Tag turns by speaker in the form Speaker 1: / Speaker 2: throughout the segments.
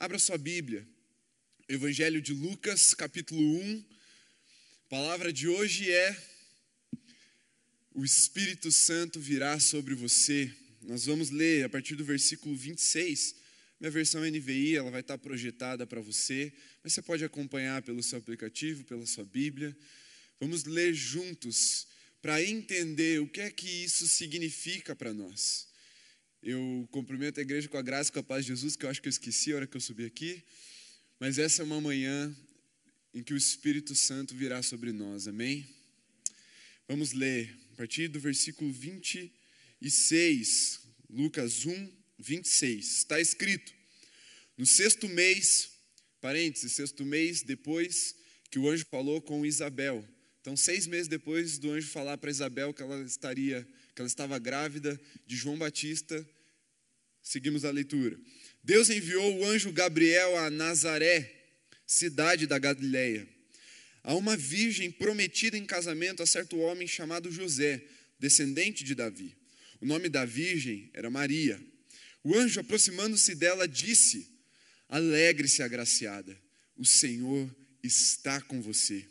Speaker 1: Abra sua Bíblia. Evangelho de Lucas, capítulo 1. A palavra de hoje é: O Espírito Santo virá sobre você. Nós vamos ler a partir do versículo 26. Minha versão NVI, ela vai estar projetada para você, mas você pode acompanhar pelo seu aplicativo, pela sua Bíblia. Vamos ler juntos para entender o que é que isso significa para nós. Eu cumprimento a igreja com a graça e com a paz de Jesus, que eu acho que eu esqueci a hora que eu subi aqui. Mas essa é uma manhã em que o Espírito Santo virá sobre nós, amém? Vamos ler a partir do versículo 26, Lucas 1, 26. Está escrito: No sexto mês, parênteses, sexto mês depois que o anjo falou com Isabel. Então, seis meses depois do anjo falar para Isabel que ela estaria que ela estava grávida de João Batista. Seguimos a leitura. Deus enviou o anjo Gabriel a Nazaré, cidade da Galileia, a uma virgem prometida em casamento a certo homem chamado José, descendente de Davi. O nome da virgem era Maria. O anjo, aproximando-se dela, disse: Alegre-se, agraciada, o Senhor está com você.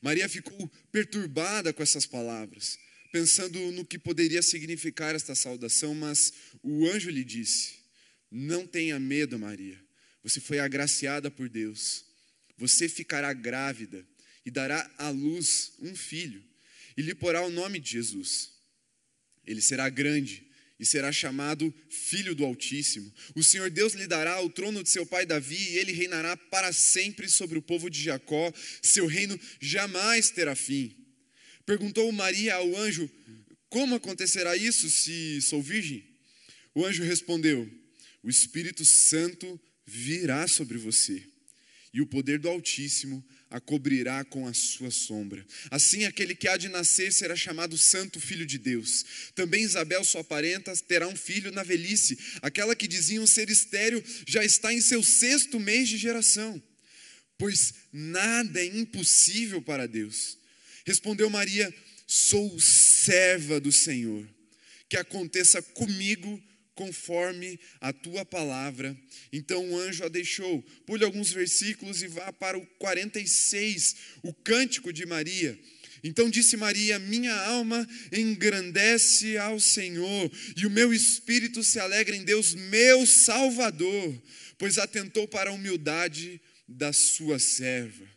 Speaker 1: Maria ficou perturbada com essas palavras pensando no que poderia significar esta saudação, mas o anjo lhe disse: Não tenha medo, Maria. Você foi agraciada por Deus. Você ficará grávida e dará à luz um filho, e lhe porá o nome de Jesus. Ele será grande e será chamado Filho do Altíssimo. O Senhor Deus lhe dará o trono de seu pai Davi, e ele reinará para sempre sobre o povo de Jacó. Seu reino jamais terá fim. Perguntou Maria ao anjo: Como acontecerá isso se sou virgem? O anjo respondeu: O Espírito Santo virá sobre você, e o poder do Altíssimo a cobrirá com a sua sombra. Assim, aquele que há de nascer será chamado Santo Filho de Deus. Também Isabel, sua parenta, terá um filho na velhice. Aquela que diziam ser estéril já está em seu sexto mês de geração, pois nada é impossível para Deus. Respondeu Maria: Sou serva do Senhor, que aconteça comigo conforme a tua palavra. Então o anjo a deixou. Pule alguns versículos e vá para o 46, o cântico de Maria. Então disse Maria: Minha alma engrandece ao Senhor, e o meu espírito se alegra em Deus, meu Salvador, pois atentou para a humildade da sua serva.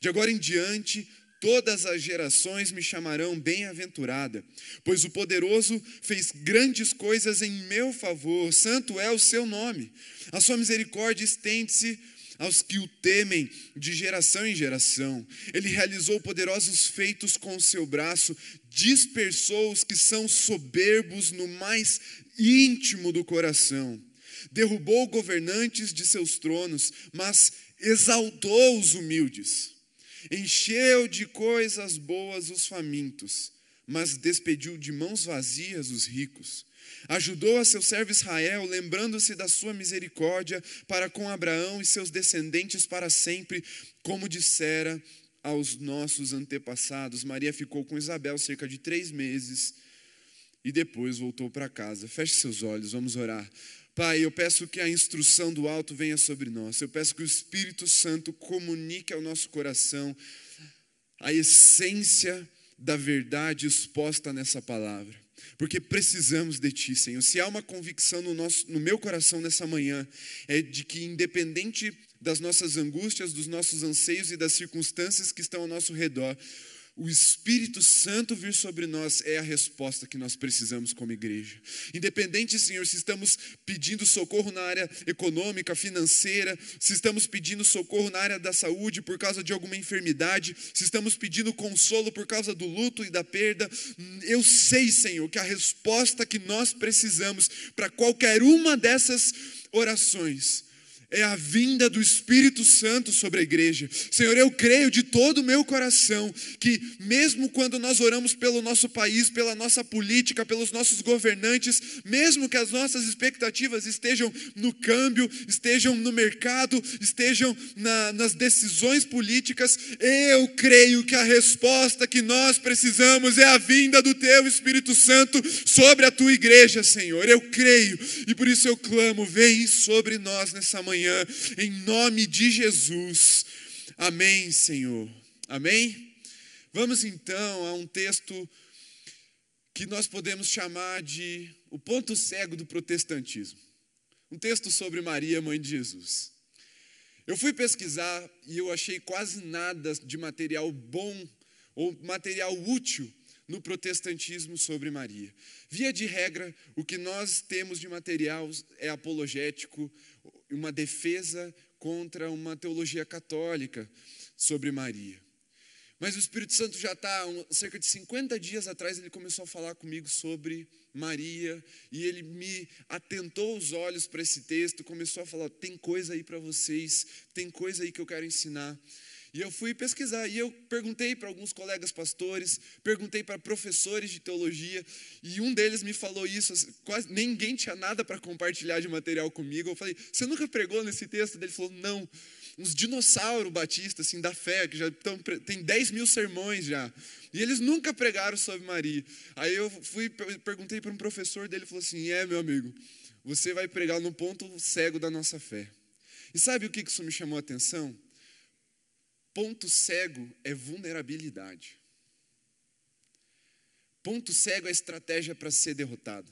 Speaker 1: De agora em diante, Todas as gerações me chamarão bem-aventurada, pois o poderoso fez grandes coisas em meu favor, santo é o seu nome. A sua misericórdia estende-se aos que o temem de geração em geração. Ele realizou poderosos feitos com o seu braço, dispersou os que são soberbos no mais íntimo do coração. Derrubou governantes de seus tronos, mas exaltou os humildes Encheu de coisas boas os famintos, mas despediu de mãos vazias os ricos. Ajudou a seu servo Israel, lembrando-se da sua misericórdia para com Abraão e seus descendentes para sempre, como dissera aos nossos antepassados. Maria ficou com Isabel cerca de três meses e depois voltou para casa. Feche seus olhos, vamos orar. Pai, eu peço que a instrução do alto venha sobre nós. Eu peço que o Espírito Santo comunique ao nosso coração a essência da verdade exposta nessa palavra. Porque precisamos de Ti, Senhor. Se há uma convicção no, nosso, no meu coração nessa manhã, é de que, independente das nossas angústias, dos nossos anseios e das circunstâncias que estão ao nosso redor, o Espírito Santo vir sobre nós é a resposta que nós precisamos como igreja. Independente, Senhor, se estamos pedindo socorro na área econômica, financeira, se estamos pedindo socorro na área da saúde por causa de alguma enfermidade, se estamos pedindo consolo por causa do luto e da perda, eu sei, Senhor, que a resposta que nós precisamos para qualquer uma dessas orações é a vinda do Espírito Santo sobre a igreja. Senhor, eu creio de todo o meu coração que, mesmo quando nós oramos pelo nosso país, pela nossa política, pelos nossos governantes, mesmo que as nossas expectativas estejam no câmbio, estejam no mercado, estejam na, nas decisões políticas, eu creio que a resposta que nós precisamos é a vinda do Teu Espírito Santo sobre a Tua igreja, Senhor. Eu creio e por isso eu clamo, vem sobre nós nessa manhã manhã, em nome de Jesus. Amém, Senhor. Amém? Vamos então a um texto que nós podemos chamar de o ponto cego do protestantismo. Um texto sobre Maria, mãe de Jesus. Eu fui pesquisar e eu achei quase nada de material bom ou material útil no protestantismo sobre Maria. Via de regra, o que nós temos de material é apologético, uma defesa contra uma teologia católica sobre Maria. Mas o Espírito Santo já está, cerca de 50 dias atrás, ele começou a falar comigo sobre Maria, e ele me atentou os olhos para esse texto, começou a falar: tem coisa aí para vocês, tem coisa aí que eu quero ensinar. E eu fui pesquisar e eu perguntei para alguns colegas pastores, perguntei para professores de teologia, e um deles me falou isso, assim, quase ninguém tinha nada para compartilhar de material comigo. Eu falei: "Você nunca pregou nesse texto?" Ele falou: "Não." Uns dinossauros batistas assim da fé que já estão tem 10 mil sermões já. E eles nunca pregaram sobre Maria. Aí eu fui perguntei para um professor dele, falou assim: "É, meu amigo, você vai pregar no ponto cego da nossa fé." E sabe o que isso me chamou a atenção? Ponto cego é vulnerabilidade. Ponto cego é estratégia para ser derrotado.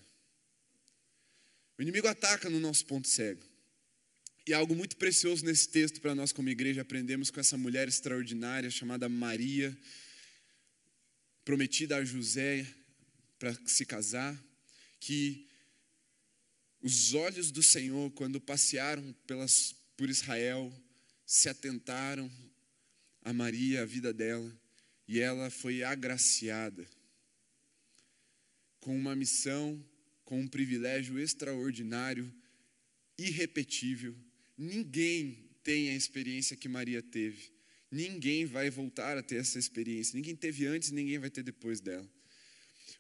Speaker 1: O inimigo ataca no nosso ponto cego. E algo muito precioso nesse texto para nós, como igreja, aprendemos com essa mulher extraordinária chamada Maria, prometida a José para se casar, que os olhos do Senhor, quando passearam pelas, por Israel, se atentaram a Maria, a vida dela, e ela foi agraciada com uma missão, com um privilégio extraordinário, irrepetível. Ninguém tem a experiência que Maria teve. Ninguém vai voltar a ter essa experiência. Ninguém teve antes, ninguém vai ter depois dela.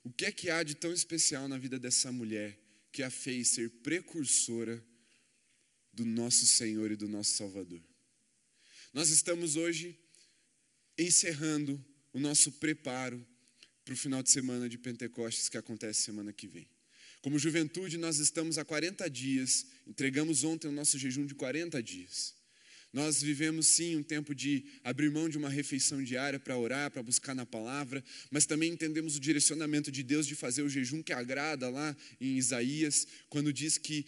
Speaker 1: O que é que há de tão especial na vida dessa mulher que a fez ser precursora do nosso Senhor e do nosso Salvador? Nós estamos hoje encerrando o nosso preparo para o final de semana de Pentecostes que acontece semana que vem. Como juventude, nós estamos há 40 dias, entregamos ontem o nosso jejum de 40 dias. Nós vivemos sim um tempo de abrir mão de uma refeição diária para orar, para buscar na palavra, mas também entendemos o direcionamento de Deus de fazer o jejum que agrada lá em Isaías, quando diz que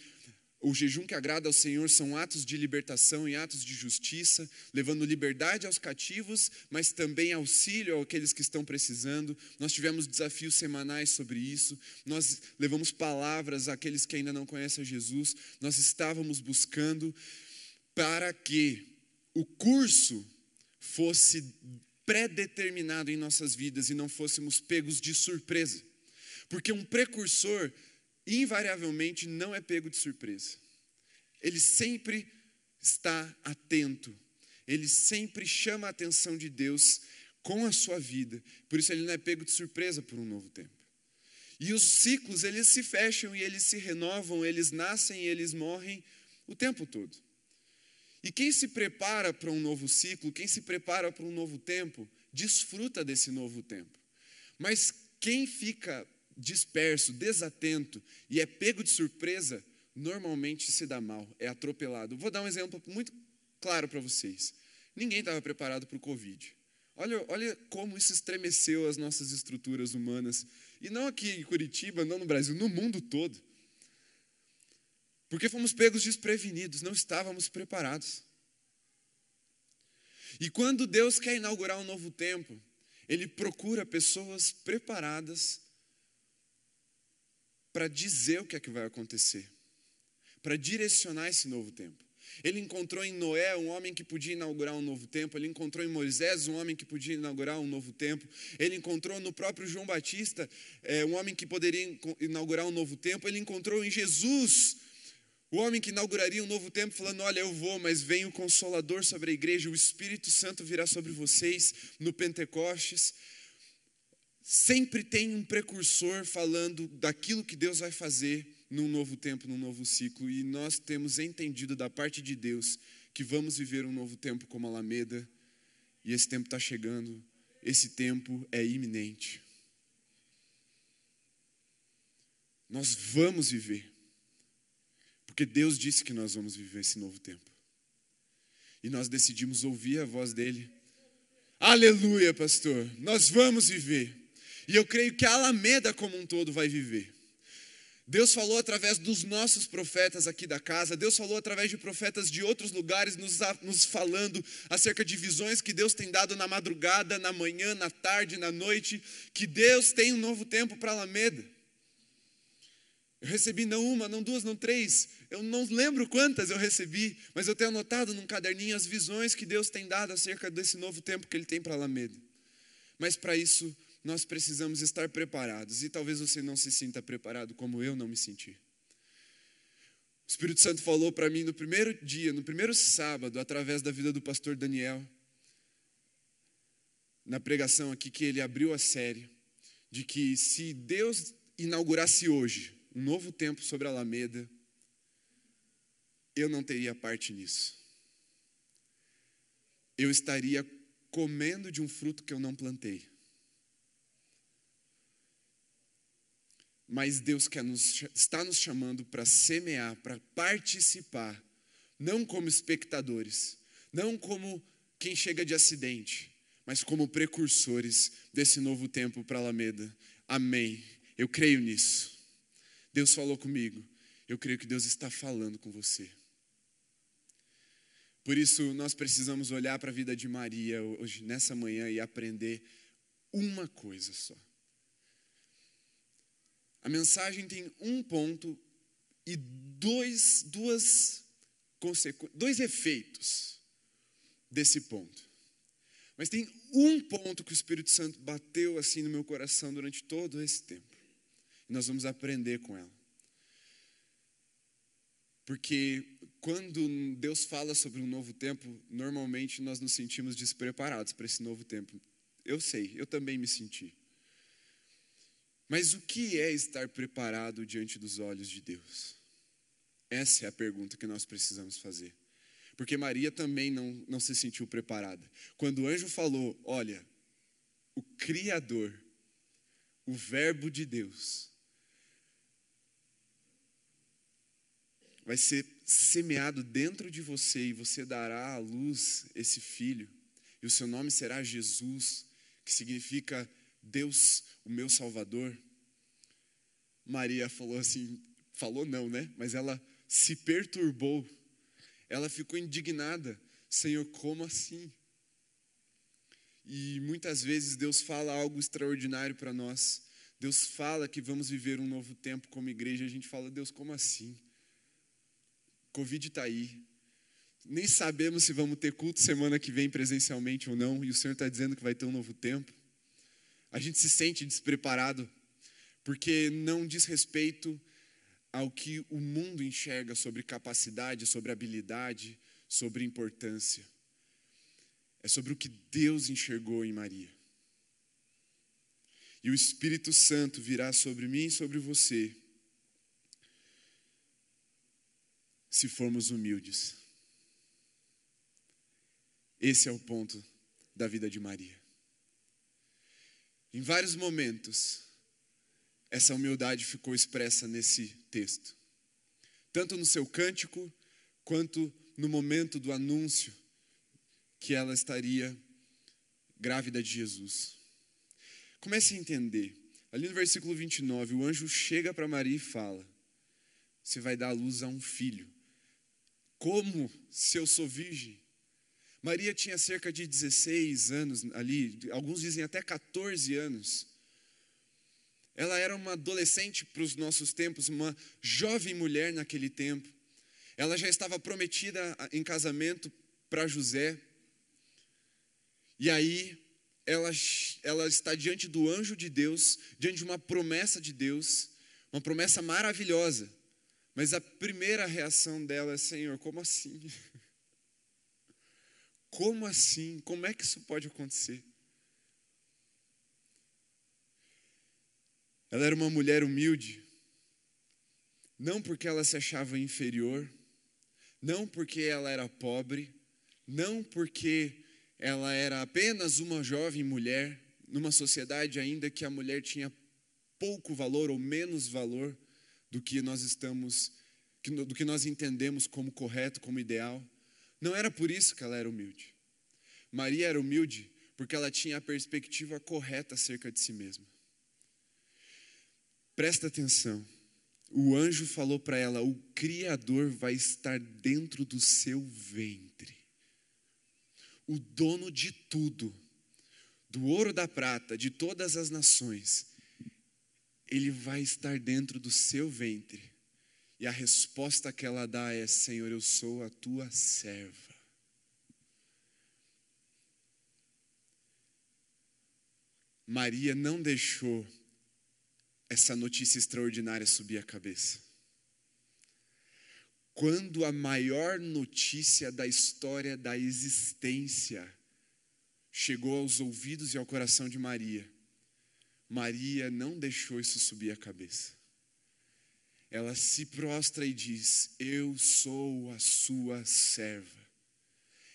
Speaker 1: o jejum que agrada ao Senhor são atos de libertação e atos de justiça, levando liberdade aos cativos, mas também auxílio àqueles que estão precisando. Nós tivemos desafios semanais sobre isso, nós levamos palavras àqueles que ainda não conhecem Jesus, nós estávamos buscando para que o curso fosse predeterminado em nossas vidas e não fôssemos pegos de surpresa. Porque um precursor invariavelmente não é pego de surpresa. Ele sempre está atento, ele sempre chama a atenção de Deus com a sua vida. Por isso ele não é pego de surpresa por um novo tempo. E os ciclos, eles se fecham e eles se renovam, eles nascem e eles morrem o tempo todo. E quem se prepara para um novo ciclo, quem se prepara para um novo tempo, desfruta desse novo tempo. Mas quem fica disperso, desatento e é pego de surpresa, normalmente se dá mal, é atropelado. Vou dar um exemplo muito claro para vocês. Ninguém estava preparado para o Covid. Olha, olha como isso estremeceu as nossas estruturas humanas. E não aqui em Curitiba, não no Brasil, no mundo todo. Porque fomos pegos desprevenidos, não estávamos preparados. E quando Deus quer inaugurar um novo tempo, Ele procura pessoas preparadas para dizer o que é que vai acontecer, para direcionar esse novo tempo. Ele encontrou em Noé um homem que podia inaugurar um novo tempo, ele encontrou em Moisés um homem que podia inaugurar um novo tempo, ele encontrou no próprio João Batista é, um homem que poderia inaugurar um novo tempo, ele encontrou em Jesus o homem que inauguraria um novo tempo, falando: Olha, eu vou, mas vem o Consolador sobre a igreja, o Espírito Santo virá sobre vocês no Pentecostes sempre tem um precursor falando daquilo que Deus vai fazer num novo tempo, num novo ciclo, e nós temos entendido da parte de Deus que vamos viver um novo tempo como Alameda, e esse tempo está chegando, esse tempo é iminente. Nós vamos viver, porque Deus disse que nós vamos viver esse novo tempo. E nós decidimos ouvir a voz dele. Aleluia, pastor. Nós vamos viver. E eu creio que a Alameda como um todo vai viver. Deus falou através dos nossos profetas aqui da casa, Deus falou através de profetas de outros lugares, nos, nos, falando acerca de visões que Deus tem dado na madrugada, na manhã, na tarde, na noite, que Deus tem um novo tempo para Alameda. Eu recebi não uma, não duas, não três, eu não lembro quantas eu recebi, mas eu tenho anotado num caderninho as visões que Deus tem dado acerca desse novo tempo que Ele tem para Alameda. Mas para isso, nós precisamos estar preparados, e talvez você não se sinta preparado como eu não me senti. O Espírito Santo falou para mim no primeiro dia, no primeiro sábado, através da vida do pastor Daniel, na pregação aqui, que ele abriu a série, de que se Deus inaugurasse hoje um novo tempo sobre a Alameda, eu não teria parte nisso. Eu estaria comendo de um fruto que eu não plantei. Mas Deus quer nos, está nos chamando para semear, para participar, não como espectadores, não como quem chega de acidente, mas como precursores desse novo tempo para Alameda. Amém. Eu creio nisso. Deus falou comigo. Eu creio que Deus está falando com você. Por isso, nós precisamos olhar para a vida de Maria hoje, nessa manhã, e aprender uma coisa só. A mensagem tem um ponto e dois, duas dois efeitos desse ponto. Mas tem um ponto que o Espírito Santo bateu assim no meu coração durante todo esse tempo. E nós vamos aprender com ela. Porque quando Deus fala sobre um novo tempo, normalmente nós nos sentimos despreparados para esse novo tempo. Eu sei, eu também me senti. Mas o que é estar preparado diante dos olhos de Deus? Essa é a pergunta que nós precisamos fazer. Porque Maria também não, não se sentiu preparada. Quando o anjo falou: Olha, o Criador, o Verbo de Deus, vai ser semeado dentro de você e você dará à luz esse filho, e o seu nome será Jesus, que significa Deus, o meu Salvador. Maria falou assim, falou não, né? Mas ela se perturbou. Ela ficou indignada. Senhor, como assim? E muitas vezes Deus fala algo extraordinário para nós. Deus fala que vamos viver um novo tempo como igreja. A gente fala, Deus, como assim? Covid está aí. Nem sabemos se vamos ter culto semana que vem presencialmente ou não. E o Senhor está dizendo que vai ter um novo tempo a gente se sente despreparado, porque não diz respeito ao que o mundo enxerga sobre capacidade, sobre habilidade, sobre importância. É sobre o que Deus enxergou em Maria. E o Espírito Santo virá sobre mim e sobre você, se formos humildes. Esse é o ponto da vida de Maria. Em vários momentos, essa humildade ficou expressa nesse texto. Tanto no seu cântico, quanto no momento do anúncio que ela estaria grávida de Jesus. Comece a entender. Ali no versículo 29, o anjo chega para Maria e fala: Você vai dar à luz a um filho. Como se eu sou virgem? Maria tinha cerca de 16 anos ali, alguns dizem até 14 anos. Ela era uma adolescente para os nossos tempos, uma jovem mulher naquele tempo. Ela já estava prometida em casamento para José. E aí, ela, ela está diante do anjo de Deus, diante de uma promessa de Deus, uma promessa maravilhosa. Mas a primeira reação dela é: Senhor, como assim? Como assim? Como é que isso pode acontecer? Ela era uma mulher humilde, não porque ela se achava inferior, não porque ela era pobre, não porque ela era apenas uma jovem mulher, numa sociedade ainda que a mulher tinha pouco valor ou menos valor do que nós estamos, do que nós entendemos como correto, como ideal. Não era por isso que ela era humilde. Maria era humilde porque ela tinha a perspectiva correta acerca de si mesma. Presta atenção. O anjo falou para ela: O Criador vai estar dentro do seu ventre. O dono de tudo, do ouro, da prata, de todas as nações, ele vai estar dentro do seu ventre. E a resposta que ela dá é: Senhor, eu sou a tua serva. Maria não deixou essa notícia extraordinária subir a cabeça. Quando a maior notícia da história da existência chegou aos ouvidos e ao coração de Maria, Maria não deixou isso subir a cabeça. Ela se prostra e diz: Eu sou a sua serva.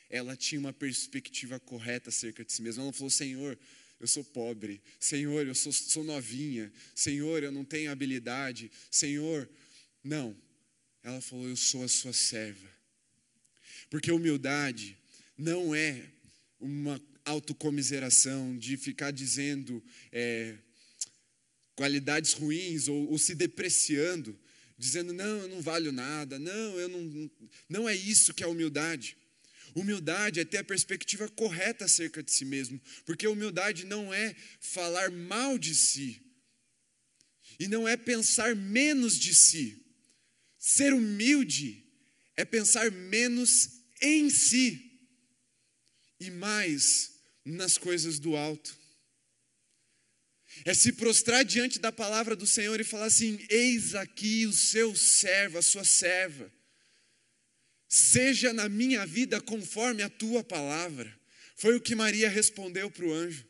Speaker 1: Ela tinha uma perspectiva correta acerca de si mesma. Ela falou: Senhor, eu sou pobre. Senhor, eu sou, sou novinha. Senhor, eu não tenho habilidade. Senhor, não. Ela falou: Eu sou a sua serva. Porque humildade não é uma autocomiseração de ficar dizendo é, qualidades ruins ou, ou, se depreciando, dizendo: Não, eu não valho nada. Não, eu não. Não é isso que é humildade. Humildade é ter a perspectiva correta acerca de si mesmo, porque humildade não é falar mal de si, e não é pensar menos de si. Ser humilde é pensar menos em si e mais nas coisas do alto. É se prostrar diante da palavra do Senhor e falar assim: Eis aqui o seu servo, a sua serva seja na minha vida conforme a tua palavra. Foi o que Maria respondeu para o anjo.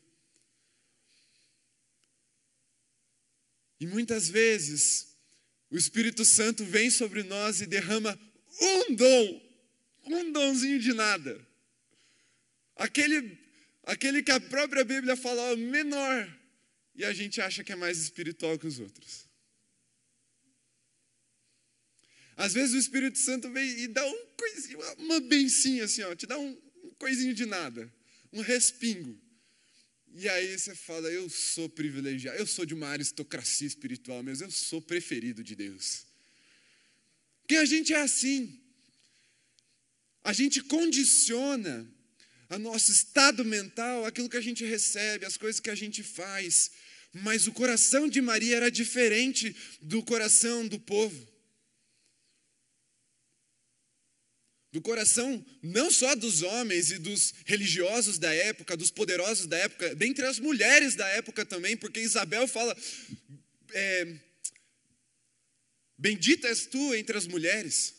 Speaker 1: E muitas vezes o Espírito Santo vem sobre nós e derrama um dom, um donzinho de nada. Aquele, aquele que a própria Bíblia fala menor, e a gente acha que é mais espiritual que os outros. Às vezes o Espírito Santo vem e dá um coisinho, uma bencinha assim, ó, te dá um, coisinho de nada, um respingo. E aí você fala, eu sou privilegiado, eu sou de uma aristocracia espiritual mesmo, eu sou preferido de Deus. Porque a gente é assim. A gente condiciona o nosso estado mental, aquilo que a gente recebe, as coisas que a gente faz. Mas o coração de Maria era diferente do coração do povo. do coração não só dos homens e dos religiosos da época, dos poderosos da época, dentre as mulheres da época também, porque Isabel fala: é, Bendita és tu entre as mulheres.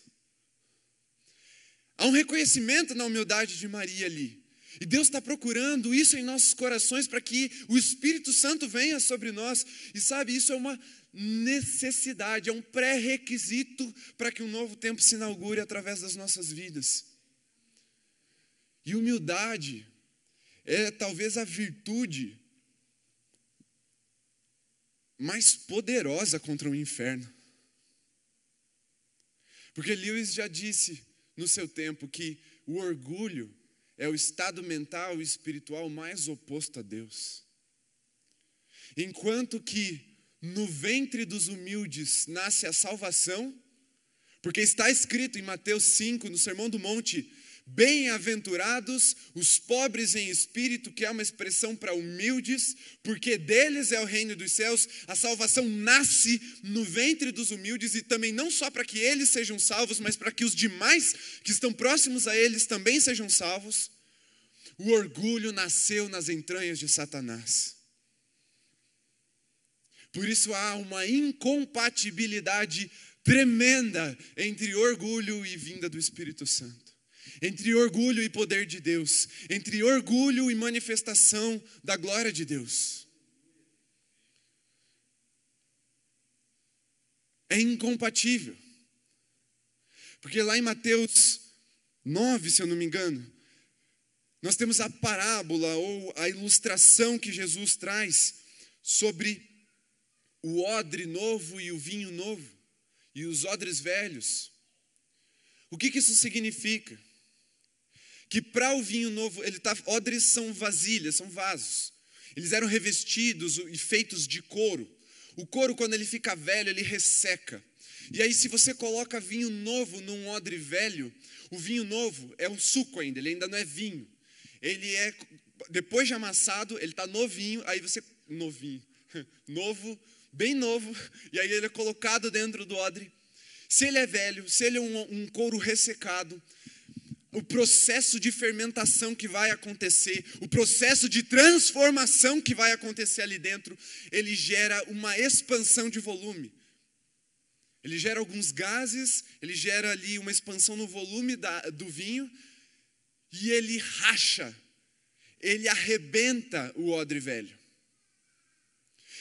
Speaker 1: Há um reconhecimento na humildade de Maria ali. E Deus está procurando isso em nossos corações para que o Espírito Santo venha sobre nós. E sabe, isso é uma necessidade, é um pré-requisito para que um novo tempo se inaugure através das nossas vidas. E humildade é talvez a virtude mais poderosa contra o inferno. Porque Lewis já disse no seu tempo que o orgulho é o estado mental e espiritual mais oposto a Deus. Enquanto que no ventre dos humildes nasce a salvação, porque está escrito em Mateus 5, no Sermão do Monte: Bem-aventurados os pobres em espírito, que é uma expressão para humildes, porque deles é o reino dos céus. A salvação nasce no ventre dos humildes e também não só para que eles sejam salvos, mas para que os demais que estão próximos a eles também sejam salvos. O orgulho nasceu nas entranhas de Satanás. Por isso há uma incompatibilidade tremenda entre orgulho e vinda do Espírito Santo, entre orgulho e poder de Deus, entre orgulho e manifestação da glória de Deus. É incompatível. Porque lá em Mateus 9, se eu não me engano, nós temos a parábola ou a ilustração que Jesus traz sobre o odre novo e o vinho novo, e os odres velhos. O que, que isso significa? Que para o vinho novo, ele tá, odres são vasilhas, são vasos. Eles eram revestidos e feitos de couro. O couro, quando ele fica velho, ele resseca. E aí, se você coloca vinho novo num odre velho, o vinho novo é um suco ainda, ele ainda não é vinho. Ele é, depois de amassado, ele está novinho, aí você, novinho, novo, bem novo, e aí ele é colocado dentro do odre. Se ele é velho, se ele é um, um couro ressecado, o processo de fermentação que vai acontecer, o processo de transformação que vai acontecer ali dentro, ele gera uma expansão de volume. Ele gera alguns gases, ele gera ali uma expansão no volume da, do vinho e ele racha, ele arrebenta o odre velho.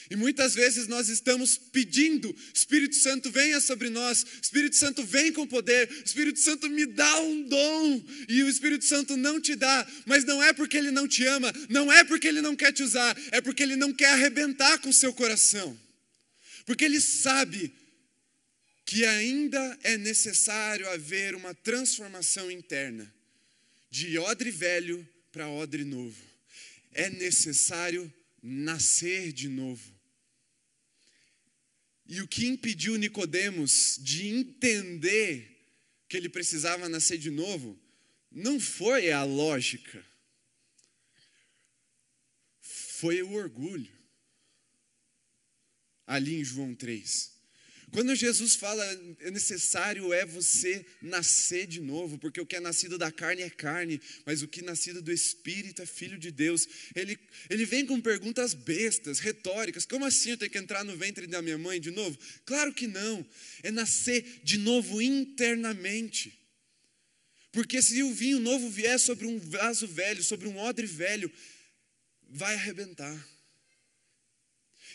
Speaker 1: E muitas vezes nós estamos pedindo, Espírito Santo venha sobre nós, Espírito Santo vem com poder, Espírito Santo me dá um dom, e o Espírito Santo não te dá, mas não é porque ele não te ama, não é porque ele não quer te usar, é porque ele não quer arrebentar com o seu coração. Porque ele sabe que ainda é necessário haver uma transformação interna, de odre velho para odre novo. É necessário nascer de novo. E o que impediu Nicodemos de entender que ele precisava nascer de novo não foi a lógica. Foi o orgulho. Ali em João 3. Quando Jesus fala, é necessário é você nascer de novo, porque o que é nascido da carne é carne, mas o que é nascido do Espírito é filho de Deus. Ele, ele vem com perguntas bestas, retóricas. Como assim eu tenho que entrar no ventre da minha mãe de novo? Claro que não. É nascer de novo internamente. Porque se o vinho novo vier sobre um vaso velho, sobre um odre velho, vai arrebentar.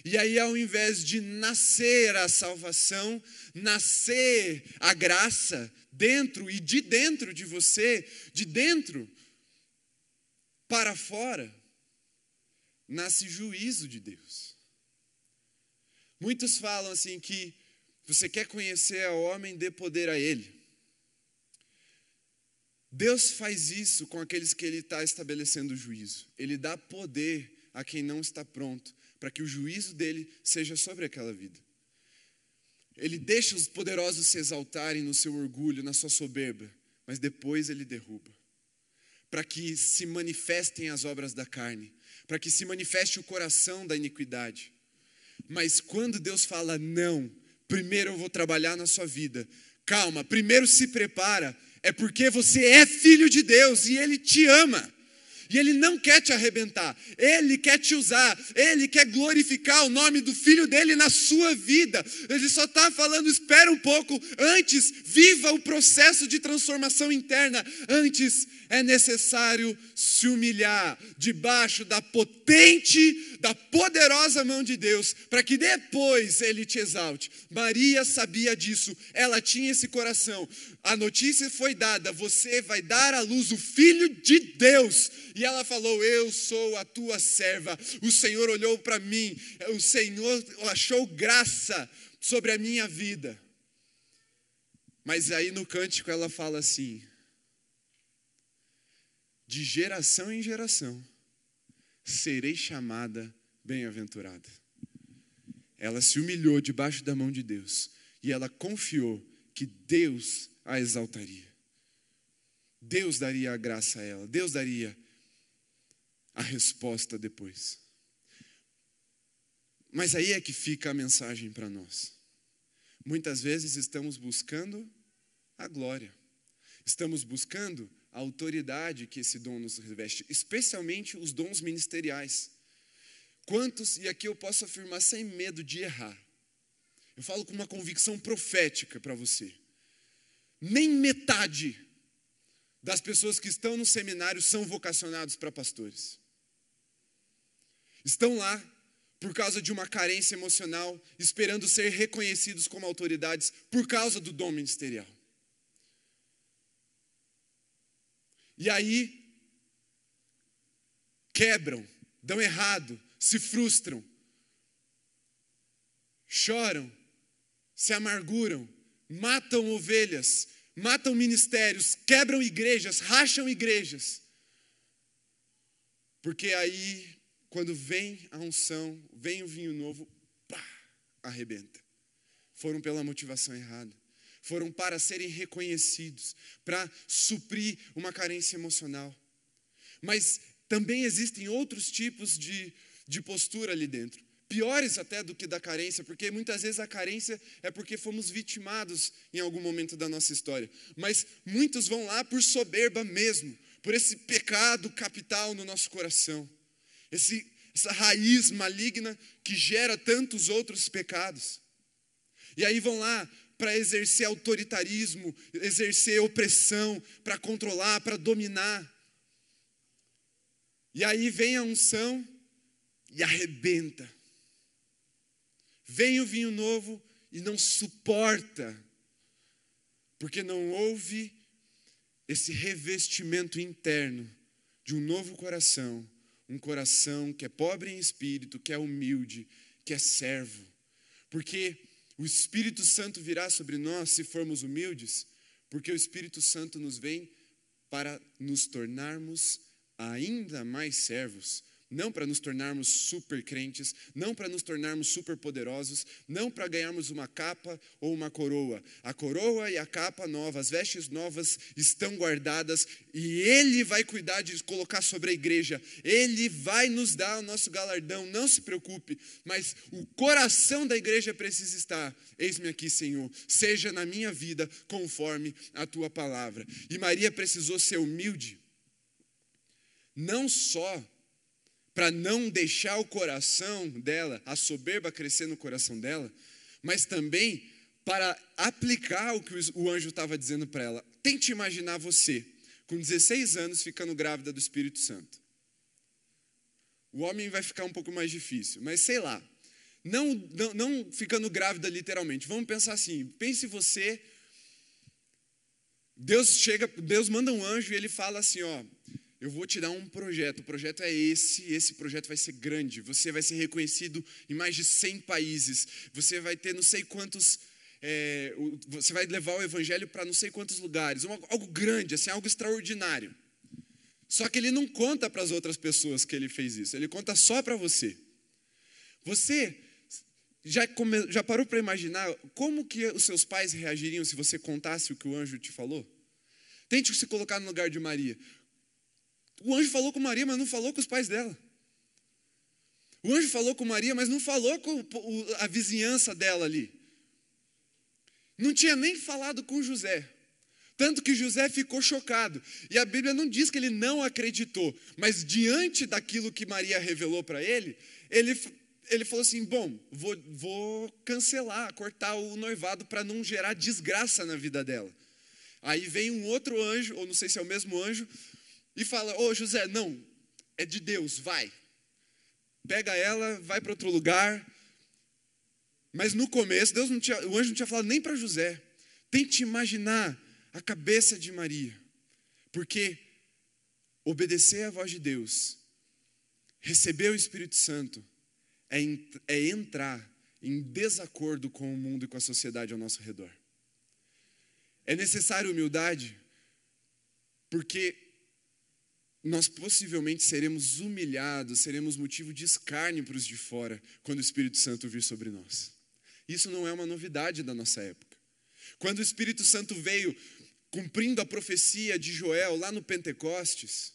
Speaker 1: E aí, ao invés de nascer a salvação, nascer a graça dentro e de dentro de você, de dentro para fora, nasce juízo de Deus. Muitos falam assim que você quer conhecer o homem, dê poder a ele. Deus faz isso com aqueles que Ele está estabelecendo o juízo. Ele dá poder a quem não está pronto para que o juízo dele seja sobre aquela vida. Ele deixa os poderosos se exaltarem no seu orgulho, na sua soberba, mas depois ele derruba. Para que se manifestem as obras da carne, para que se manifeste o coração da iniquidade. Mas quando Deus fala não, primeiro eu vou trabalhar na sua vida. Calma, primeiro se prepara, é porque você é filho de Deus e ele te ama. E Ele não quer te arrebentar, Ele quer te usar, Ele quer glorificar o nome do Filho dele na sua vida. Ele só está falando, espera um pouco, antes, viva o processo de transformação interna. Antes é necessário se humilhar debaixo da potente, da poderosa mão de Deus, para que depois Ele te exalte. Maria sabia disso, ela tinha esse coração. A notícia foi dada: você vai dar à luz o Filho de Deus. E ela falou: Eu sou a tua serva. O Senhor olhou para mim, o Senhor achou graça sobre a minha vida. Mas aí no cântico ela fala assim: De geração em geração serei chamada bem-aventurada. Ela se humilhou debaixo da mão de Deus e ela confiou que Deus a exaltaria. Deus daria a graça a ela, Deus daria a resposta depois. Mas aí é que fica a mensagem para nós. Muitas vezes estamos buscando a glória, estamos buscando a autoridade que esse dom nos reveste, especialmente os dons ministeriais. Quantos, e aqui eu posso afirmar sem medo de errar, eu falo com uma convicção profética para você, nem metade das pessoas que estão no seminário são vocacionados para pastores. Estão lá por causa de uma carência emocional, esperando ser reconhecidos como autoridades por causa do dom ministerial. E aí, quebram, dão errado, se frustram, choram, se amarguram, matam ovelhas, matam ministérios, quebram igrejas, racham igrejas. Porque aí, quando vem a unção, vem o vinho novo, pá, arrebenta. Foram pela motivação errada. Foram para serem reconhecidos, para suprir uma carência emocional. Mas também existem outros tipos de, de postura ali dentro piores até do que da carência, porque muitas vezes a carência é porque fomos vitimados em algum momento da nossa história. Mas muitos vão lá por soberba mesmo, por esse pecado capital no nosso coração, esse, essa raiz maligna que gera tantos outros pecados. E aí vão lá para exercer autoritarismo, exercer opressão, para controlar, para dominar. E aí vem a unção e arrebenta. Vem o vinho novo e não suporta, porque não houve esse revestimento interno de um novo coração, um coração que é pobre em espírito, que é humilde, que é servo. Porque o Espírito Santo virá sobre nós se formos humildes, porque o Espírito Santo nos vem para nos tornarmos ainda mais servos, não para nos tornarmos super crentes, não para nos tornarmos super poderosos, não para ganharmos uma capa ou uma coroa. A coroa e a capa nova, as vestes novas estão guardadas e Ele vai cuidar de colocar sobre a igreja. Ele vai nos dar o nosso galardão, não se preocupe. Mas o coração da igreja precisa estar. Eis-me aqui, Senhor, seja na minha vida conforme a tua palavra. E Maria precisou ser humilde, não só para não deixar o coração dela, a soberba crescer no coração dela, mas também para aplicar o que o anjo estava dizendo para ela. Tente imaginar você, com 16 anos, ficando grávida do Espírito Santo. O homem vai ficar um pouco mais difícil, mas sei lá. Não, não, não ficando grávida literalmente. Vamos pensar assim: pense você. Deus chega, Deus manda um anjo e ele fala assim: ó, eu vou te dar um projeto, o projeto é esse, esse projeto vai ser grande, você vai ser reconhecido em mais de 100 países, você vai ter não sei quantos, é, você vai levar o evangelho para não sei quantos lugares, algo grande, assim, algo extraordinário. Só que ele não conta para as outras pessoas que ele fez isso, ele conta só para você. Você já, come, já parou para imaginar como que os seus pais reagiriam se você contasse o que o anjo te falou? Tente se colocar no lugar de Maria. O anjo falou com Maria, mas não falou com os pais dela. O anjo falou com Maria, mas não falou com a vizinhança dela ali. Não tinha nem falado com José. Tanto que José ficou chocado. E a Bíblia não diz que ele não acreditou, mas diante daquilo que Maria revelou para ele, ele, ele falou assim: Bom, vou, vou cancelar, cortar o noivado para não gerar desgraça na vida dela. Aí vem um outro anjo, ou não sei se é o mesmo anjo, e fala: Ô oh, José, não, é de Deus, vai. Pega ela, vai para outro lugar. Mas no começo, Deus não tinha, o anjo não tinha falado nem para José. Tente imaginar a cabeça de Maria. Porque obedecer à voz de Deus, receber o Espírito Santo, é, é entrar em desacordo com o mundo e com a sociedade ao nosso redor. É necessário humildade, porque nós possivelmente seremos humilhados, seremos motivo de escárnio para os de fora quando o Espírito Santo vir sobre nós. Isso não é uma novidade da nossa época. Quando o Espírito Santo veio cumprindo a profecia de Joel lá no Pentecostes,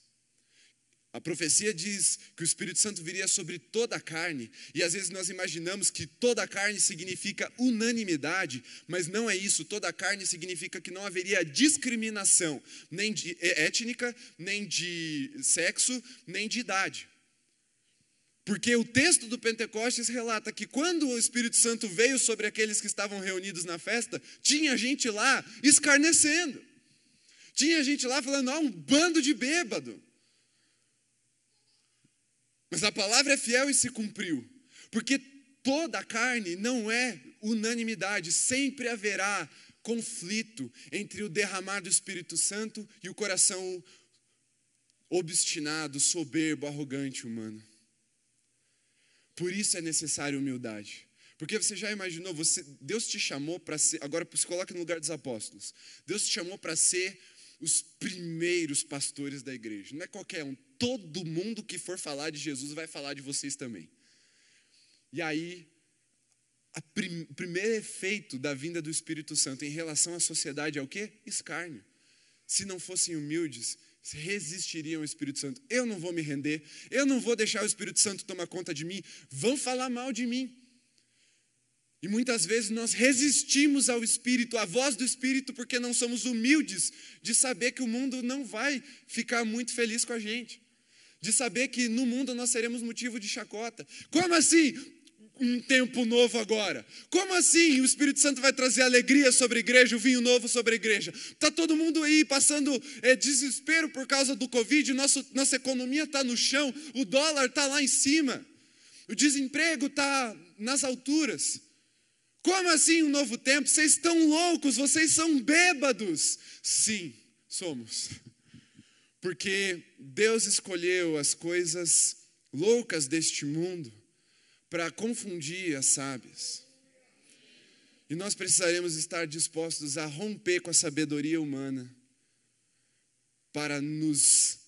Speaker 1: a profecia diz que o Espírito Santo viria sobre toda a carne, e às vezes nós imaginamos que toda a carne significa unanimidade, mas não é isso. Toda a carne significa que não haveria discriminação, nem de étnica, nem de sexo, nem de idade. Porque o texto do Pentecostes relata que quando o Espírito Santo veio sobre aqueles que estavam reunidos na festa, tinha gente lá escarnecendo. Tinha gente lá falando, ah, um bando de bêbado. Mas a palavra é fiel e se cumpriu. Porque toda a carne não é unanimidade, sempre haverá conflito entre o derramar do Espírito Santo e o coração obstinado, soberbo, arrogante humano. Por isso é necessária humildade. Porque você já imaginou, você, Deus te chamou para ser, agora se coloca no lugar dos apóstolos. Deus te chamou para ser os primeiros pastores da igreja. Não é qualquer um, todo mundo que for falar de Jesus vai falar de vocês também. E aí, prim, o primeiro efeito da vinda do Espírito Santo em relação à sociedade é o quê? Escárnio. Se não fossem humildes, resistiriam ao Espírito Santo. Eu não vou me render, eu não vou deixar o Espírito Santo tomar conta de mim, vão falar mal de mim. E muitas vezes nós resistimos ao Espírito, à voz do Espírito, porque não somos humildes de saber que o mundo não vai ficar muito feliz com a gente, de saber que no mundo nós seremos motivo de chacota. Como assim? um tempo novo agora. Como assim o Espírito Santo vai trazer alegria sobre a igreja, o vinho novo sobre a igreja? Está todo mundo aí passando é, desespero por causa do Covid, nosso, nossa economia está no chão, o dólar está lá em cima, o desemprego está nas alturas. Como assim um novo tempo? Vocês estão loucos, vocês são bêbados. Sim, somos. Porque Deus escolheu as coisas loucas deste mundo para confundir as sábias. E nós precisaremos estar dispostos a romper com a sabedoria humana para nos,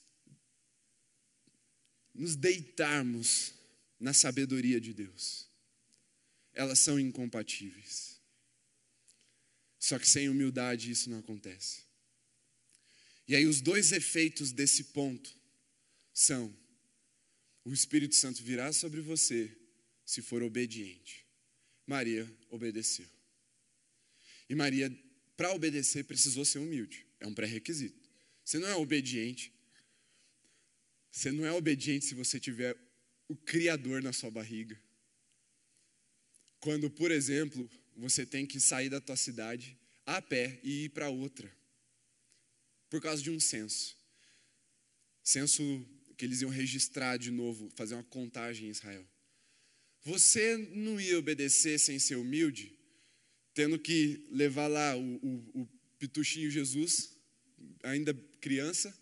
Speaker 1: nos deitarmos na sabedoria de Deus. Elas são incompatíveis. Só que sem humildade isso não acontece. E aí, os dois efeitos desse ponto são: o Espírito Santo virá sobre você se for obediente. Maria obedeceu. E Maria, para obedecer, precisou ser humilde. É um pré-requisito. Você não é obediente. Você não é obediente se você tiver o Criador na sua barriga. Quando, por exemplo, você tem que sair da tua cidade a pé e ir para outra, por causa de um censo. Censo que eles iam registrar de novo, fazer uma contagem em Israel. Você não ia obedecer sem ser humilde, tendo que levar lá o, o, o pituchinho Jesus, ainda criança,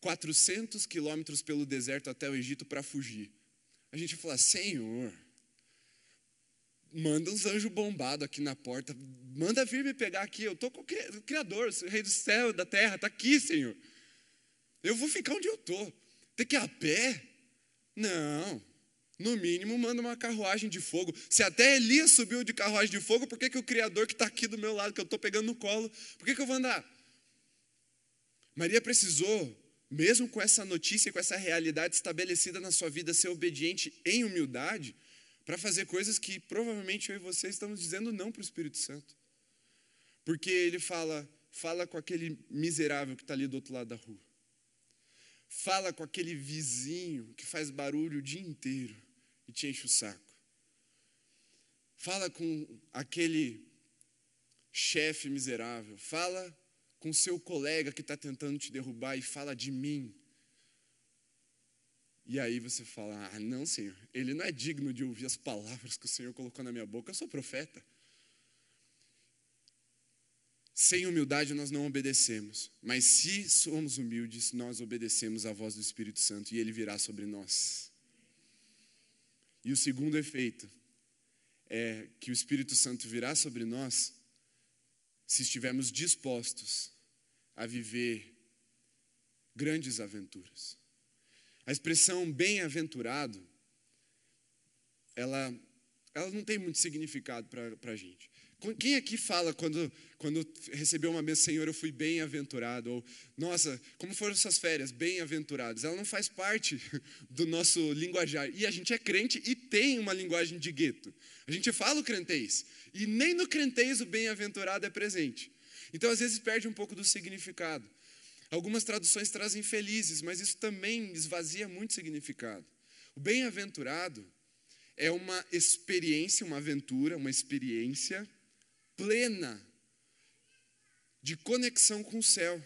Speaker 1: 400 quilômetros pelo deserto até o Egito para fugir. A gente ia falar, Senhor, manda uns anjos bombados aqui na porta, manda vir me pegar aqui, eu estou com o Criador, o Rei do céu, da terra, está aqui, Senhor. Eu vou ficar onde eu estou. Tem que ir a pé? Não. No mínimo, manda uma carruagem de fogo. Se até Elias subiu de carruagem de fogo, por que, que o Criador que está aqui do meu lado, que eu estou pegando no colo, por que, que eu vou andar? Maria precisou, mesmo com essa notícia, com essa realidade estabelecida na sua vida, ser obediente em humildade, para fazer coisas que provavelmente eu e você estamos dizendo não para o Espírito Santo. Porque ele fala, fala com aquele miserável que está ali do outro lado da rua. Fala com aquele vizinho que faz barulho o dia inteiro e te enche o saco. Fala com aquele chefe miserável. Fala com seu colega que está tentando te derrubar e fala de mim. E aí você fala: Ah, não, Senhor, ele não é digno de ouvir as palavras que o Senhor colocou na minha boca. Eu sou profeta. Sem humildade nós não obedecemos, mas se somos humildes, nós obedecemos à voz do Espírito Santo e ele virá sobre nós. E o segundo efeito é que o Espírito Santo virá sobre nós se estivermos dispostos a viver grandes aventuras. A expressão bem-aventurado, ela, ela não tem muito significado para a gente. Quem aqui fala quando, quando recebeu uma bênção, Senhor, eu fui bem-aventurado? Ou, nossa, como foram suas férias? Bem-aventurados. Ela não faz parte do nosso linguajar. E a gente é crente e tem uma linguagem de gueto. A gente fala o crentez. E nem no crentez o bem-aventurado é presente. Então, às vezes, perde um pouco do significado. Algumas traduções trazem felizes, mas isso também esvazia muito significado. O bem-aventurado é uma experiência, uma aventura, uma experiência plena de conexão com o céu.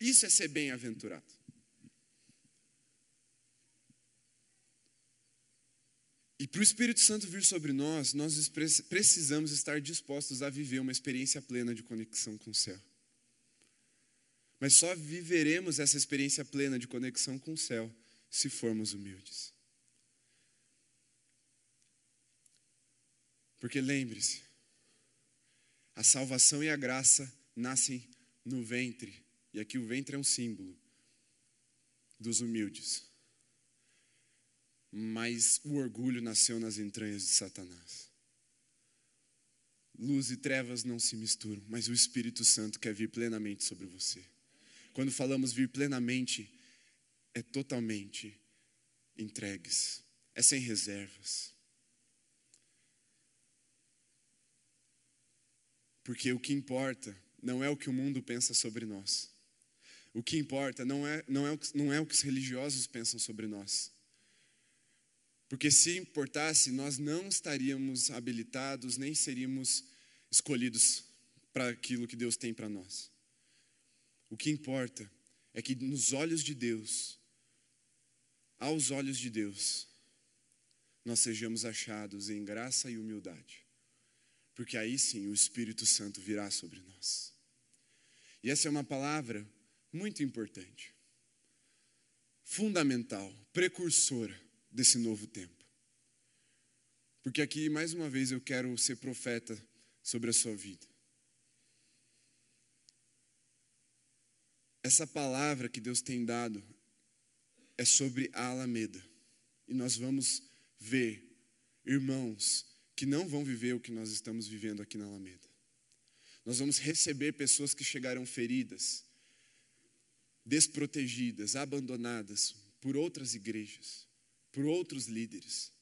Speaker 1: Isso é ser bem-aventurado. E para o Espírito Santo vir sobre nós, nós precisamos estar dispostos a viver uma experiência plena de conexão com o céu. Mas só viveremos essa experiência plena de conexão com o céu se formos humildes. Porque lembre-se, a salvação e a graça nascem no ventre, e aqui o ventre é um símbolo dos humildes. Mas o orgulho nasceu nas entranhas de Satanás. Luz e trevas não se misturam, mas o Espírito Santo quer vir plenamente sobre você. Quando falamos vir plenamente, é totalmente entregues, é sem reservas. Porque o que importa não é o que o mundo pensa sobre nós. O que importa não é, não é, não é o que os religiosos pensam sobre nós. Porque se importasse, nós não estaríamos habilitados, nem seríamos escolhidos para aquilo que Deus tem para nós. O que importa é que nos olhos de Deus, aos olhos de Deus, nós sejamos achados em graça e humildade. Porque aí sim o Espírito Santo virá sobre nós. E essa é uma palavra muito importante, fundamental, precursora desse novo tempo. Porque aqui, mais uma vez, eu quero ser profeta sobre a sua vida. Essa palavra que Deus tem dado é sobre a Alameda. E nós vamos ver irmãos que não vão viver o que nós estamos vivendo aqui na Alameda. Nós vamos receber pessoas que chegaram feridas, desprotegidas, abandonadas por outras igrejas, por outros líderes.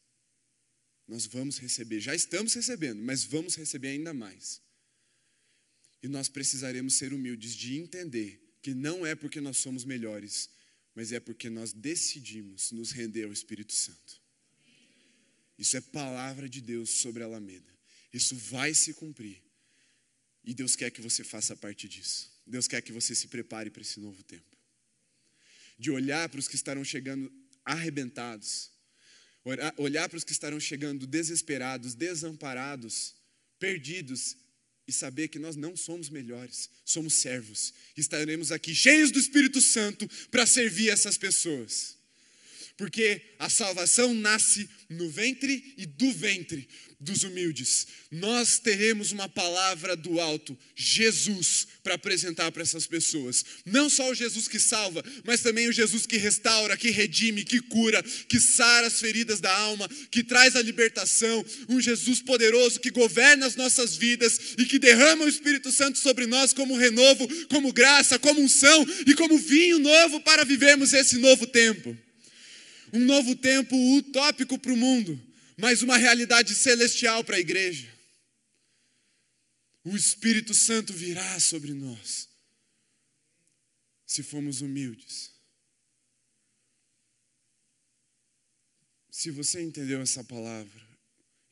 Speaker 1: Nós vamos receber, já estamos recebendo, mas vamos receber ainda mais. E nós precisaremos ser humildes de entender que não é porque nós somos melhores, mas é porque nós decidimos nos render ao Espírito Santo. Isso é palavra de Deus sobre a Alameda. Isso vai se cumprir. E Deus quer que você faça parte disso. Deus quer que você se prepare para esse novo tempo. De olhar para os que estarão chegando arrebentados, olhar para os que estarão chegando desesperados, desamparados, perdidos e saber que nós não somos melhores, somos servos. Estaremos aqui cheios do Espírito Santo para servir essas pessoas. Porque a salvação nasce no ventre e do ventre dos humildes. Nós teremos uma palavra do alto, Jesus, para apresentar para essas pessoas. Não só o Jesus que salva, mas também o Jesus que restaura, que redime, que cura, que sara as feridas da alma, que traz a libertação. Um Jesus poderoso que governa as nossas vidas e que derrama o Espírito Santo sobre nós como renovo, como graça, como unção e como vinho novo para vivermos esse novo tempo. Um novo tempo utópico para o mundo mas uma realidade celestial para a igreja. O Espírito Santo virá sobre nós, se formos humildes. Se você entendeu essa palavra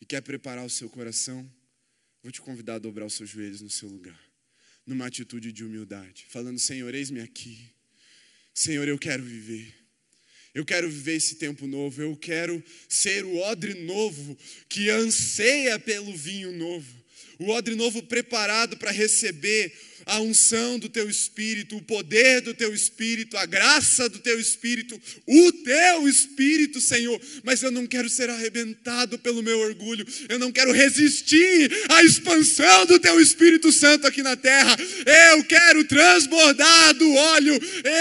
Speaker 1: e quer preparar o seu coração, vou te convidar a dobrar os seus joelhos no seu lugar, numa atitude de humildade, falando: Senhor, eis-me aqui. Senhor, eu quero viver. Eu quero viver esse tempo novo, eu quero ser o odre novo que anseia pelo vinho novo o odre novo preparado para receber a unção do teu espírito, o poder do teu espírito, a graça do teu espírito, o teu espírito, Senhor. Mas eu não quero ser arrebentado pelo meu orgulho, eu não quero resistir à expansão do teu Espírito Santo aqui na terra. Eu quero transbordar do óleo,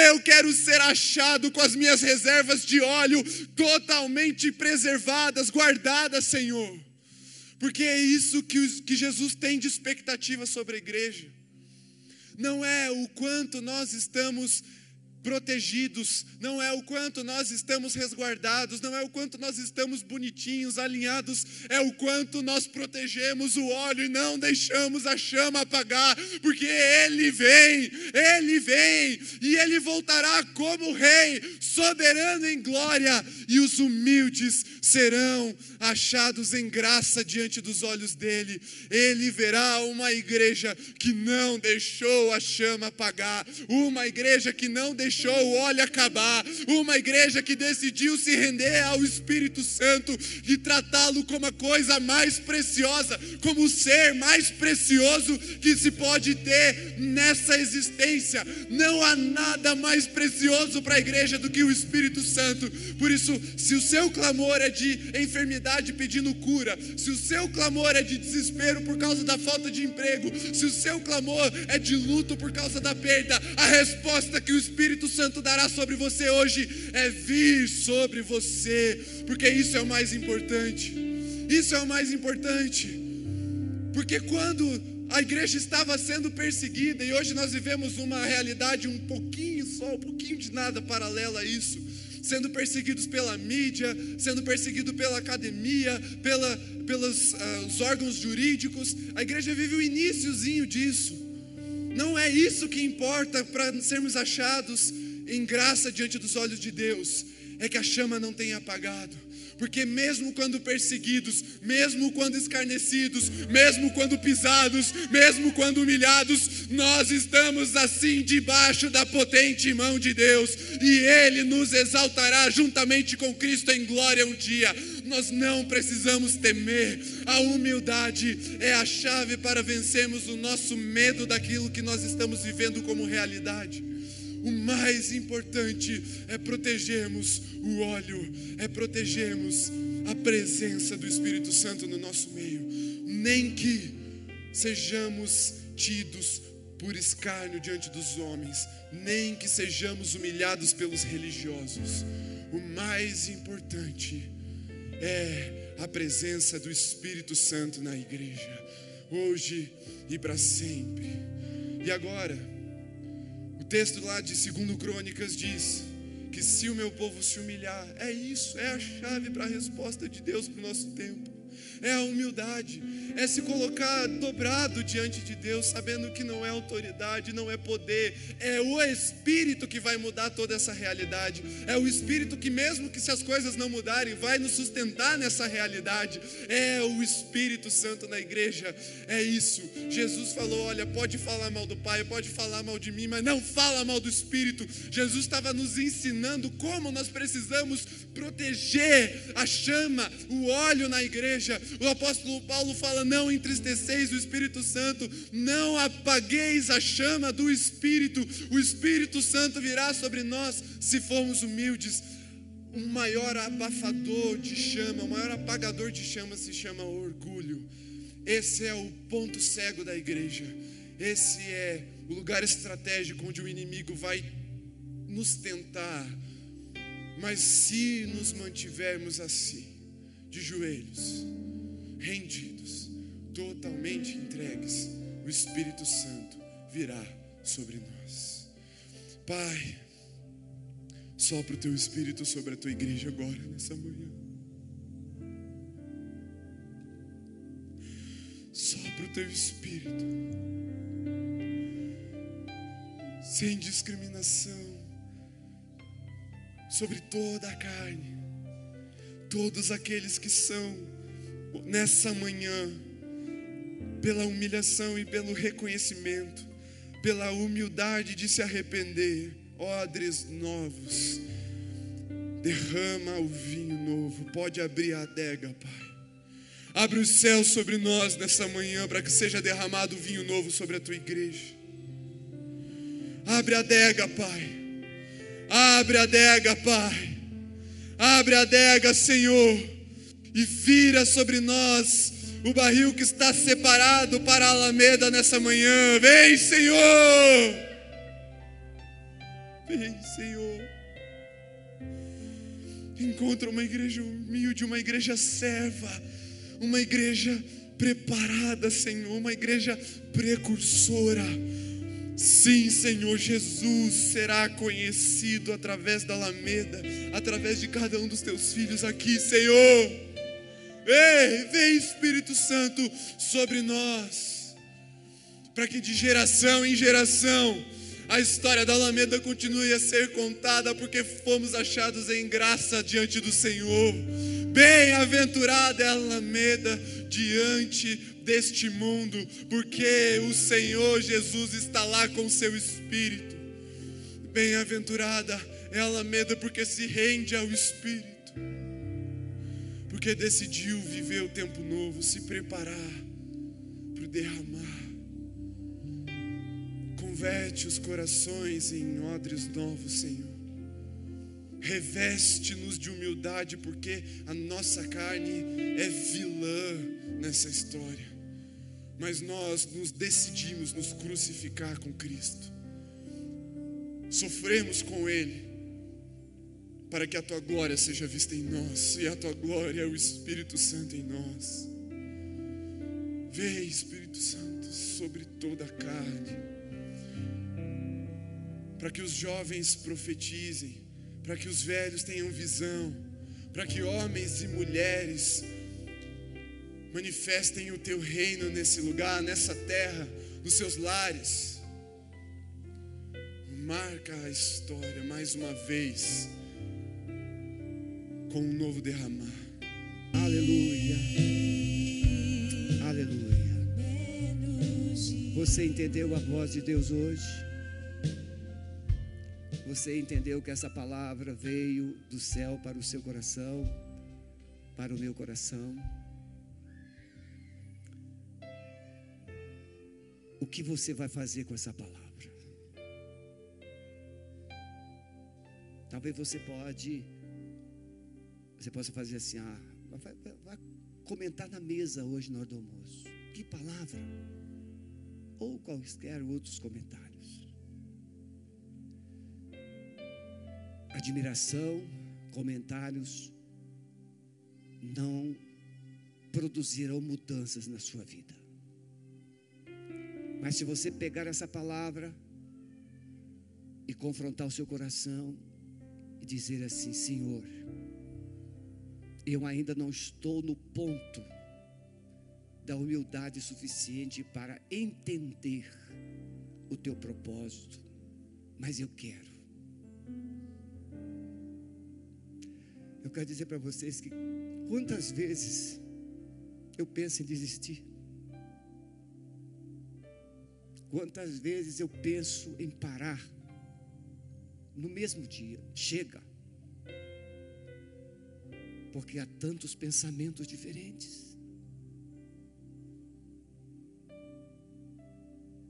Speaker 1: eu quero ser achado com as minhas reservas de óleo totalmente preservadas, guardadas, Senhor. Porque é isso que, que Jesus tem de expectativa sobre a igreja. Não é o quanto nós estamos protegidos, não é o quanto nós estamos resguardados, não é o quanto nós estamos bonitinhos, alinhados, é o quanto nós protegemos o óleo e não deixamos a chama apagar, porque Ele vem, Ele vem e Ele voltará como Rei, soberano em glória, e os humildes serão achados em graça diante dos olhos dele. Ele verá uma igreja que não deixou a chama apagar, uma igreja que não deixou deixou o óleo acabar, uma igreja que decidiu se render ao Espírito Santo e tratá-lo como a coisa mais preciosa, como o ser mais precioso que se pode ter nessa existência. Não há nada mais precioso para a igreja do que o Espírito Santo. Por isso, se o seu clamor é de enfermidade pedindo cura, se o seu clamor é de desespero por causa da falta de emprego, se o seu clamor é de luto por causa da perda, a resposta que o Espírito Santo dará sobre você hoje é vir sobre você, porque isso é o mais importante. Isso é o mais importante. Porque quando a igreja estava sendo perseguida e hoje nós vivemos uma realidade um pouquinho só, um pouquinho de nada paralela a isso, sendo perseguidos pela mídia, sendo perseguido pela academia, pela, pelos uh, órgãos jurídicos. A igreja vive o iníciozinho disso. Não é isso que importa para sermos achados em graça diante dos olhos de Deus, é que a chama não tenha apagado porque mesmo quando perseguidos, mesmo quando escarnecidos, mesmo quando pisados, mesmo quando humilhados, nós estamos assim debaixo da potente mão de Deus, e Ele nos exaltará juntamente com Cristo em glória um dia. Nós não precisamos temer, a humildade é a chave para vencermos o nosso medo daquilo que nós estamos vivendo como realidade. O mais importante é protegermos o óleo, é protegermos a presença do Espírito Santo no nosso meio. Nem que sejamos tidos por escárnio diante dos homens, nem que sejamos humilhados pelos religiosos. O mais importante é a presença do Espírito Santo na igreja, hoje e para sempre. E agora, texto lá de 2 Crônicas diz que se o meu povo se humilhar, é isso, é a chave para a resposta de Deus para o nosso tempo é a humildade, é se colocar dobrado diante de Deus, sabendo que não é autoridade, não é poder, é o Espírito que vai mudar toda essa realidade, é o Espírito que, mesmo que se as coisas não mudarem, vai nos sustentar nessa realidade, é o Espírito Santo na igreja, é isso. Jesus falou: olha, pode falar mal do Pai, pode falar mal de mim, mas não fala mal do Espírito. Jesus estava nos ensinando como nós precisamos proteger a chama, o óleo na igreja, o apóstolo Paulo fala: não entristeceis o Espírito Santo, não apagueis a chama do Espírito, o Espírito Santo virá sobre nós se formos humildes. O maior abafador de chama, o maior apagador de chama se chama orgulho. Esse é o ponto cego da igreja. Esse é o lugar estratégico onde o inimigo vai nos tentar. Mas se nos mantivermos assim, de joelhos, rendidos, totalmente entregues, o Espírito Santo virá sobre nós. Pai, sopra o teu Espírito sobre a tua igreja agora, nessa manhã. Sopra o teu Espírito, sem discriminação, sobre toda a carne, todos aqueles que são nessa manhã, pela humilhação e pelo reconhecimento, pela humildade de se arrepender, odres novos, derrama o vinho novo, pode abrir a adega, Pai. Abre os céus sobre nós nessa manhã para que seja derramado o vinho novo sobre a tua igreja. Abre a adega, Pai. Abre a adega, Pai. Abre a adega, Senhor e vira sobre nós o barril que está separado para a Alameda nessa manhã. Vem, Senhor! Vem, Senhor. Encontra uma igreja humilde, uma igreja serva, uma igreja preparada, Senhor, uma igreja precursora. Sim, Senhor, Jesus será conhecido através da Alameda, através de cada um dos teus filhos aqui, Senhor. Ei, vem Espírito Santo sobre nós, para que de geração em geração a história da Alameda continue a ser contada, porque fomos achados em graça diante do Senhor. Bem-aventurada é a Alameda diante deste mundo, porque o Senhor Jesus está lá com seu Espírito. Bem-aventurada é a Alameda porque se rende ao Espírito, porque decidiu viver o tempo novo, se preparar para o derramar. Converte os corações em odres novos, Senhor. Reveste-nos de humildade, porque a nossa carne é vilã nessa história. Mas nós nos decidimos nos crucificar com Cristo. Sofremos com Ele, para que a tua glória seja vista em nós, e a tua glória é o Espírito Santo em nós. Vem, Espírito Santo, sobre toda a carne para que os jovens profetizem, para que os velhos tenham visão, para que homens e mulheres manifestem o teu reino nesse lugar, nessa terra, nos seus lares. Marca a história mais uma vez com um novo derramar.
Speaker 2: Aleluia. Aleluia. Você entendeu a voz de Deus hoje? Você entendeu que essa palavra veio do céu para o seu coração, para o meu coração? O que você vai fazer com essa palavra? Talvez você pode, você possa fazer assim, ah, vai, vai, comentar na mesa hoje na hora do almoço. Que palavra? Ou quaisquer outros comentários. Admiração, comentários não produzirão mudanças na sua vida. Mas se você pegar essa palavra e confrontar o seu coração e dizer assim: Senhor, eu ainda não estou no ponto da humildade suficiente para entender o teu propósito, mas eu quero. Quero dizer para vocês que quantas vezes eu penso em desistir. Quantas vezes eu penso em parar no mesmo dia. Chega. Porque há tantos pensamentos diferentes.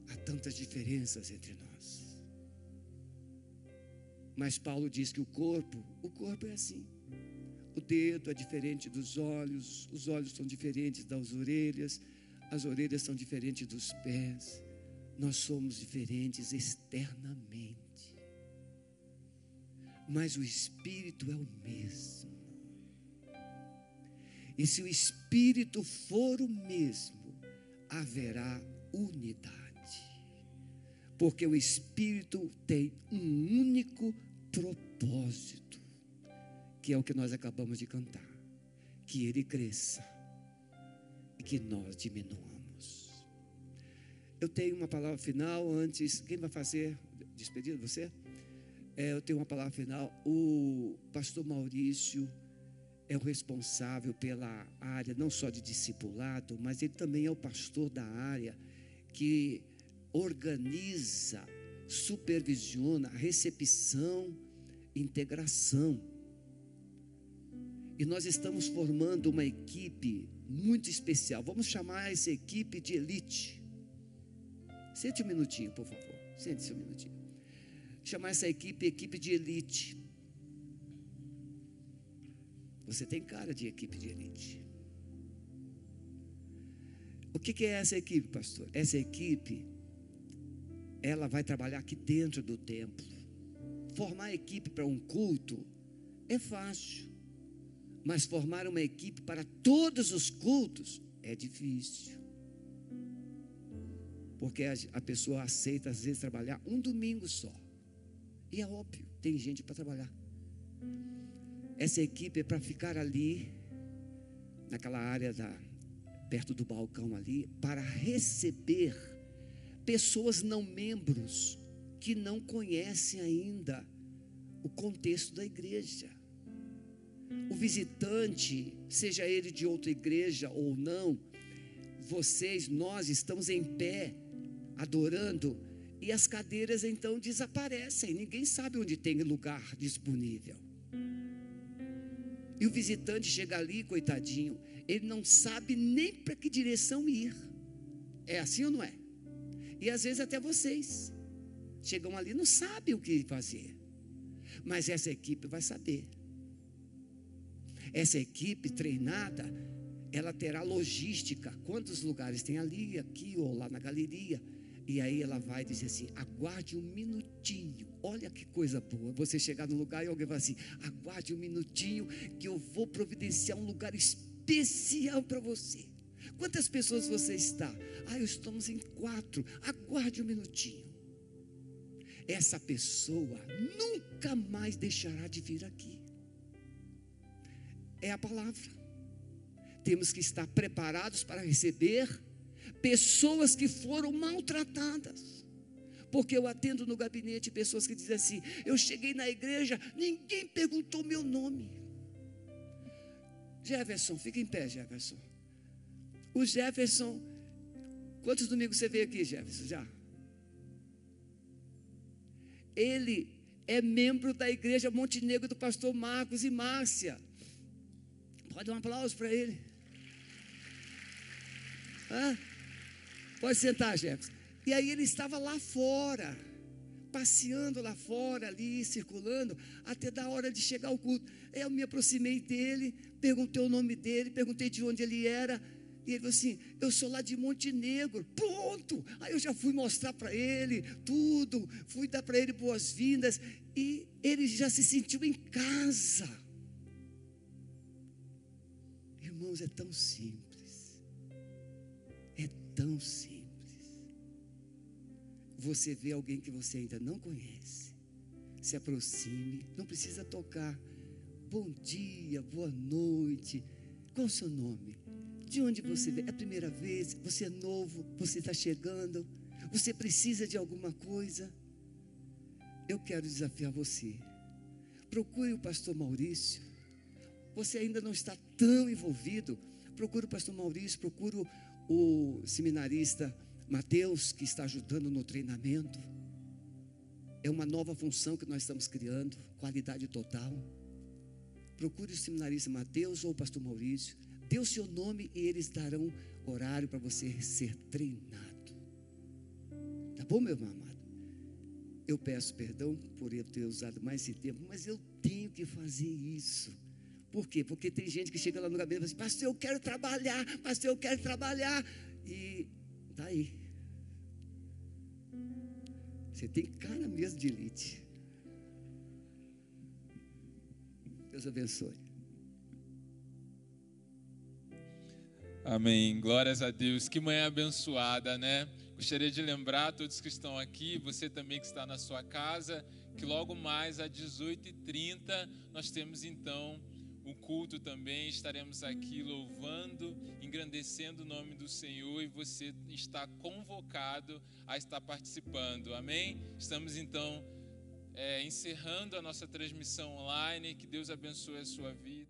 Speaker 2: Há tantas diferenças entre nós. Mas Paulo diz que o corpo, o corpo é assim. O dedo é diferente dos olhos, os olhos são diferentes das orelhas, as orelhas são diferentes dos pés. Nós somos diferentes externamente. Mas o espírito é o mesmo. E se o espírito for o mesmo, haverá unidade. Porque o espírito tem um único propósito que é o que nós acabamos de cantar. Que ele cresça e que nós diminuamos. Eu tenho uma palavra final antes. Quem vai fazer despedida? Você? É, eu tenho uma palavra final. O pastor Maurício é o responsável pela área não só de discipulado, mas ele também é o pastor da área que organiza, supervisiona a recepção, integração e nós estamos formando uma equipe muito especial. Vamos chamar essa equipe de elite. Sente um minutinho, por favor. Sente-se um minutinho. Chamar essa equipe equipe de elite. Você tem cara de equipe de elite. O que é essa equipe, pastor? Essa equipe, ela vai trabalhar aqui dentro do templo. Formar equipe para um culto é fácil. Mas formar uma equipe para todos os cultos é difícil. Porque a, pessoa aceita, às vezes, trabalhar um domingo só. E é óbvio, tem gente para trabalhar. Essa equipe é para ficar ali, naquela área da, perto do balcão ali, para receber pessoas não membros que não conhecem ainda o contexto da igreja o visitante, seja ele de outra igreja ou não, vocês, nós estamos em pé, adorando E as cadeiras então desaparecem, ninguém sabe onde tem lugar disponível. E o visitante chega ali, coitadinho, ele não sabe nem para que direção ir. É assim ou não é? E às vezes até vocês chegam ali não sabem o que fazer. Mas essa equipe vai saber. Essa equipe treinada, ela terá logística. Quantos lugares tem ali, aqui ou lá na galeria? E aí ela vai dizer assim: aguarde um minutinho. Olha que coisa boa. Você chegar no lugar e alguém vai assim: aguarde um minutinho, que eu vou providenciar um lugar especial para você. Quantas pessoas você está? Ah, estamos em quatro. Aguarde um minutinho. Essa pessoa nunca mais deixará de vir aqui. É a palavra. Temos que estar preparados para receber pessoas que foram maltratadas. Porque eu atendo no gabinete pessoas que dizem assim: eu cheguei na igreja, ninguém perguntou meu nome. Jefferson, fica em pé, Jefferson. O Jefferson, quantos domingos você veio aqui, Jefferson? Já? Ele é membro da igreja Montenegro do pastor Marcos e Márcia. Pode dar um aplauso para ele. Hã? Pode sentar, Jefferson. E aí ele estava lá fora, passeando lá fora, ali, circulando, até da hora de chegar ao culto. Eu me aproximei dele, perguntei o nome dele, perguntei de onde ele era. E ele falou assim: Eu sou lá de Montenegro. Pronto! Aí eu já fui mostrar para ele tudo, fui dar para ele boas-vindas. E ele já se sentiu em casa. Irmãos, é tão simples. É tão simples. Você vê alguém que você ainda não conhece, se aproxime, não precisa tocar. Bom dia, boa noite. Qual o seu nome? De onde você vem? É a primeira vez? Você é novo? Você está chegando? Você precisa de alguma coisa? Eu quero desafiar você. Procure o pastor Maurício. Você ainda não está tão envolvido. Procure o pastor Maurício, procure o seminarista Mateus, que está ajudando no treinamento. É uma nova função que nós estamos criando, qualidade total. Procure o seminarista Mateus ou o pastor Maurício dê o seu nome e eles darão horário para você ser treinado. Tá bom, meu amado? Eu peço perdão por eu ter usado mais esse tempo, mas eu tenho que fazer isso. Por quê? Porque tem gente que chega lá no gabinete e fala assim, pastor, eu quero trabalhar, pastor, eu quero trabalhar. E tá aí. Você tem cara mesmo de elite. Deus abençoe.
Speaker 3: Amém. Glórias a Deus. Que manhã abençoada, né? Gostaria de lembrar a todos que estão aqui, você também que está na sua casa, que logo mais às 18h30 nós temos então o culto também. Estaremos aqui louvando, engrandecendo o nome do Senhor e você está convocado a estar participando. Amém? Estamos então é, encerrando a nossa transmissão online. Que Deus abençoe a sua vida.